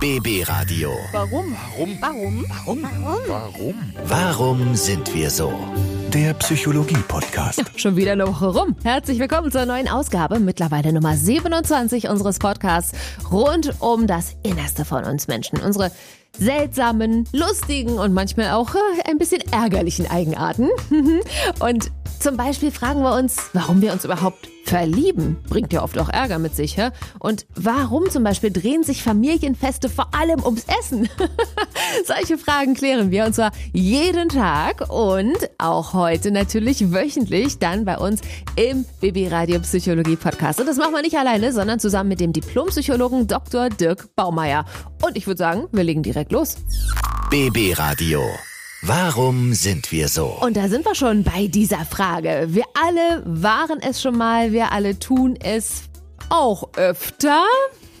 BB Radio. Warum? Warum? Warum? Warum? Warum? Warum sind wir so? Der Psychologie-Podcast. Schon wieder eine Woche rum. Herzlich willkommen zur neuen Ausgabe, mittlerweile Nummer 27 unseres Podcasts rund um das Innerste von uns Menschen. Unsere seltsamen, lustigen und manchmal auch äh, ein bisschen ärgerlichen Eigenarten. Und zum Beispiel fragen wir uns, warum wir uns überhaupt verlieben. Bringt ja oft auch Ärger mit sich, hä? Und warum zum Beispiel drehen sich Familienfeste vor allem ums Essen? Solche Fragen klären wir und zwar jeden Tag und auch heute natürlich wöchentlich dann bei uns im Baby Radio Psychologie Podcast. Und das machen wir nicht alleine, sondern zusammen mit dem Diplompsychologen Dr. Dirk Baumeier. Und ich würde sagen, wir legen direkt los. BB Radio. Warum sind wir so? Und da sind wir schon bei dieser Frage. Wir alle waren es schon mal, wir alle tun es auch öfter.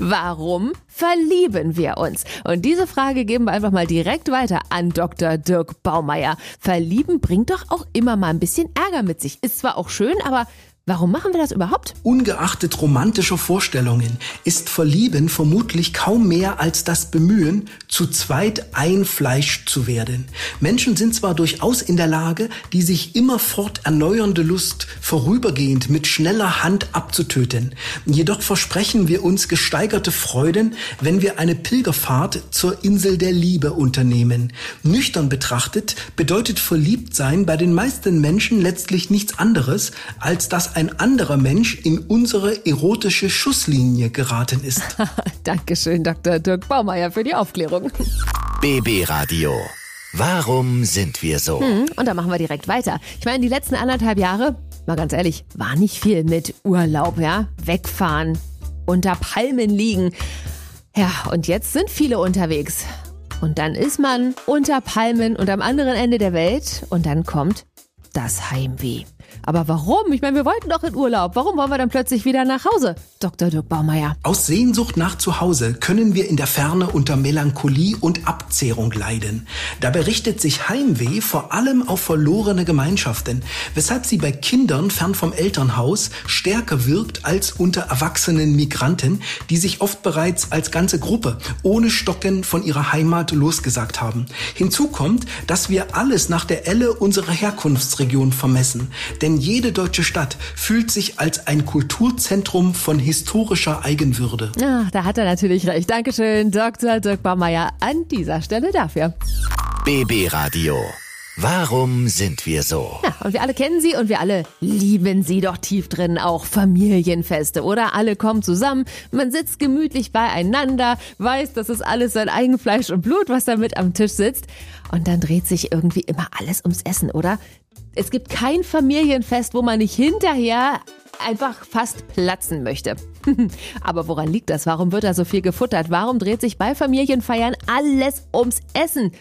Warum verlieben wir uns? Und diese Frage geben wir einfach mal direkt weiter an Dr. Dirk Baumeier. Verlieben bringt doch auch immer mal ein bisschen Ärger mit sich. Ist zwar auch schön, aber Warum machen wir das überhaupt? Ungeachtet romantischer Vorstellungen ist Verlieben vermutlich kaum mehr als das Bemühen, zu zweit einfleischt zu werden. Menschen sind zwar durchaus in der Lage, die sich immerfort erneuernde Lust vorübergehend mit schneller Hand abzutöten. Jedoch versprechen wir uns gesteigerte Freuden, wenn wir eine Pilgerfahrt zur Insel der Liebe unternehmen. Nüchtern betrachtet bedeutet Verliebtsein bei den meisten Menschen letztlich nichts anderes, als dass ein anderer Mensch in unsere erotische Schusslinie geraten ist. Dankeschön, Dr. Dirk Baumeier, für die Aufklärung. BB Radio. Warum sind wir so? Hm, und da machen wir direkt weiter. Ich meine, die letzten anderthalb Jahre, mal ganz ehrlich, war nicht viel mit Urlaub, ja? Wegfahren, unter Palmen liegen. Ja, und jetzt sind viele unterwegs. Und dann ist man unter Palmen und am anderen Ende der Welt und dann kommt das Heimweh. Aber warum? Ich meine, wir wollten doch in Urlaub. Warum wollen wir dann plötzlich wieder nach Hause? Dr. Dirk Baumeier. Aus Sehnsucht nach Zuhause können wir in der Ferne unter Melancholie und Abzehrung leiden. Dabei richtet sich Heimweh vor allem auf verlorene Gemeinschaften, weshalb sie bei Kindern fern vom Elternhaus stärker wirkt als unter erwachsenen Migranten, die sich oft bereits als ganze Gruppe ohne Stocken von ihrer Heimat losgesagt haben. Hinzu kommt, dass wir alles nach der Elle unserer Herkunftsregion vermessen. Denn jede deutsche Stadt fühlt sich als ein Kulturzentrum von historischer Eigenwürde. Ja, da hat er natürlich recht. Dankeschön, Dr. Dirk Baumeier, an dieser Stelle dafür. BB Radio. Warum sind wir so? Ja, und wir alle kennen sie und wir alle lieben sie doch tief drin auch Familienfeste, oder? Alle kommen zusammen, man sitzt gemütlich beieinander, weiß, das ist alles sein eigen Fleisch und Blut, was da mit am Tisch sitzt. Und dann dreht sich irgendwie immer alles ums Essen, oder? Es gibt kein Familienfest, wo man nicht hinterher einfach fast platzen möchte. Aber woran liegt das? Warum wird da so viel gefuttert? Warum dreht sich bei Familienfeiern alles ums Essen?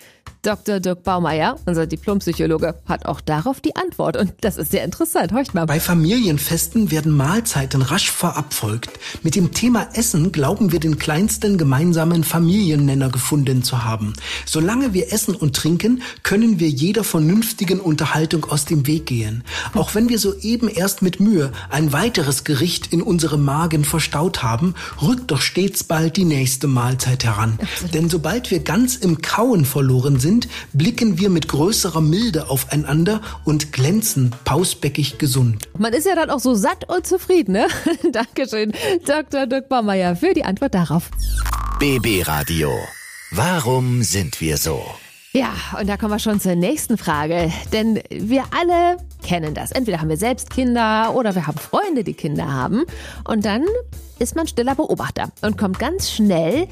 Dr. Dirk Baumeier, unser Diplompsychologe, hat auch darauf die Antwort. Und das ist sehr interessant. Horcht mal. Bei Familienfesten werden Mahlzeiten rasch verabfolgt. Mit dem Thema Essen glauben wir den kleinsten gemeinsamen Familiennenner gefunden zu haben. Solange wir essen und trinken, können wir jeder vernünftigen Unterhaltung aus dem Weg gehen. Auch wenn wir soeben erst mit Mühe ein weiteres Gericht in unserem Magen verstaut haben, rückt doch stets bald die nächste Mahlzeit heran. Denn sobald wir ganz im Kauen verloren sind, blicken wir mit größerer Milde aufeinander und glänzen pausbäckig gesund. Man ist ja dann auch so satt und zufrieden, ne? Dankeschön, Dr. Dirk Baumeier, für die Antwort darauf. BB Radio. Warum sind wir so? Ja, und da kommen wir schon zur nächsten Frage. Denn wir alle kennen das. Entweder haben wir selbst Kinder oder wir haben Freunde, die Kinder haben. Und dann ist man stiller Beobachter und kommt ganz schnell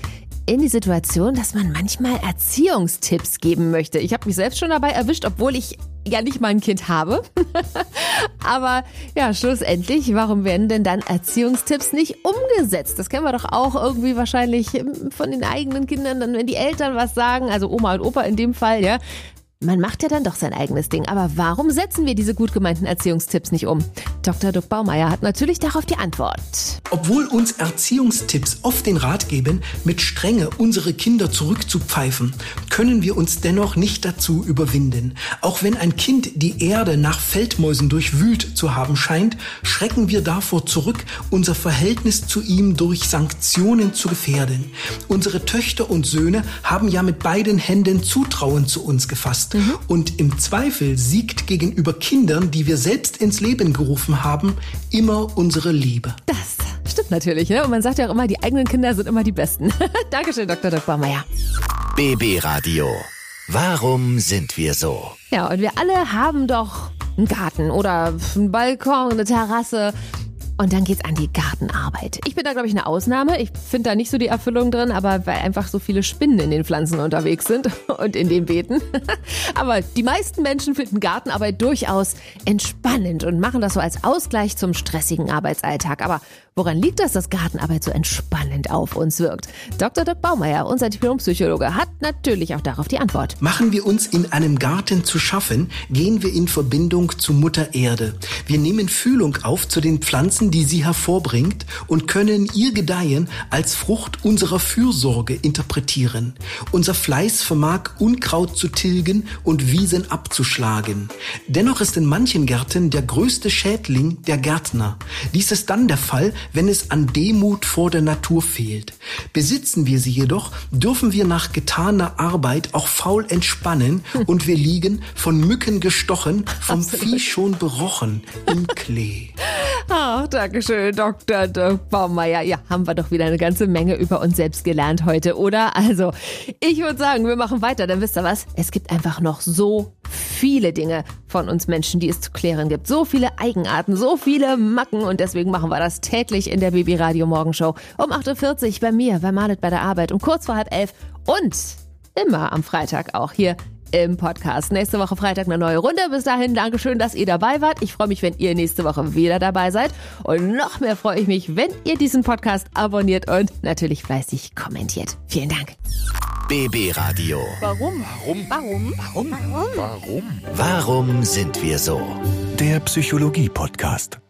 in die Situation, dass man manchmal Erziehungstipps geben möchte. Ich habe mich selbst schon dabei erwischt, obwohl ich ja nicht mal ein Kind habe. Aber ja, schlussendlich, warum werden denn dann Erziehungstipps nicht umgesetzt? Das kennen wir doch auch irgendwie wahrscheinlich von den eigenen Kindern, dann wenn die Eltern was sagen, also Oma und Opa in dem Fall, ja. Man macht ja dann doch sein eigenes Ding. Aber warum setzen wir diese gut gemeinten Erziehungstipps nicht um? Dr. Duck Baumeier hat natürlich darauf die Antwort. Obwohl uns Erziehungstipps oft den Rat geben, mit Strenge unsere Kinder zurückzupfeifen, können wir uns dennoch nicht dazu überwinden. Auch wenn ein Kind die Erde nach Feldmäusen durchwühlt zu haben scheint, schrecken wir davor zurück, unser Verhältnis zu ihm durch Sanktionen zu gefährden. Unsere Töchter und Söhne haben ja mit beiden Händen Zutrauen zu uns gefasst. Mhm. Und im Zweifel siegt gegenüber Kindern, die wir selbst ins Leben gerufen haben, immer unsere Liebe. Das stimmt natürlich. Ne? Und man sagt ja auch immer, die eigenen Kinder sind immer die Besten. Dankeschön, Dr. Dr. Meier. BB Radio. Warum sind wir so? Ja, und wir alle haben doch einen Garten oder einen Balkon, eine Terrasse. Und dann geht's an die Gartenarbeit. Ich bin da, glaube ich, eine Ausnahme. Ich finde da nicht so die Erfüllung drin, aber weil einfach so viele Spinnen in den Pflanzen unterwegs sind und in den Beeten. aber die meisten Menschen finden Gartenarbeit durchaus entspannend und machen das so als Ausgleich zum stressigen Arbeitsalltag. Aber Woran liegt das, dass Gartenarbeit so entspannend auf uns wirkt? Dr. Dirk Baumeier, unser Diplompsychologe, hat natürlich auch darauf die Antwort. Machen wir uns in einem Garten zu schaffen, gehen wir in Verbindung zu Mutter Erde. Wir nehmen Fühlung auf zu den Pflanzen, die sie hervorbringt und können ihr Gedeihen als Frucht unserer Fürsorge interpretieren. Unser Fleiß vermag Unkraut zu tilgen und Wiesen abzuschlagen. Dennoch ist in manchen Gärten der größte Schädling der Gärtner. Dies ist dann der Fall, wenn es an Demut vor der Natur fehlt. Besitzen wir sie jedoch, dürfen wir nach getaner Arbeit auch faul entspannen und wir liegen von Mücken gestochen, vom Absolut. Vieh schon berochen im Klee. Ach, Dankeschön, Dr. Dirk Baumeier. Ja, haben wir doch wieder eine ganze Menge über uns selbst gelernt heute, oder? Also, ich würde sagen, wir machen weiter, dann wisst ihr was? Es gibt einfach noch so viele Dinge von uns Menschen, die es zu klären gibt. So viele Eigenarten, so viele Macken und deswegen machen wir das täglich in der Baby Radio Morgenshow um 8.40 Uhr bei mir, bei Marlet bei der Arbeit um kurz vor halb elf und immer am Freitag auch hier im Podcast. Nächste Woche Freitag eine neue Runde. Bis dahin, Dankeschön, dass ihr dabei wart. Ich freue mich, wenn ihr nächste Woche wieder dabei seid. Und noch mehr freue ich mich, wenn ihr diesen Podcast abonniert und natürlich fleißig kommentiert. Vielen Dank. BB Radio. Warum? Warum? Warum? Warum? Warum? Warum sind wir so? Der Psychologie-Podcast.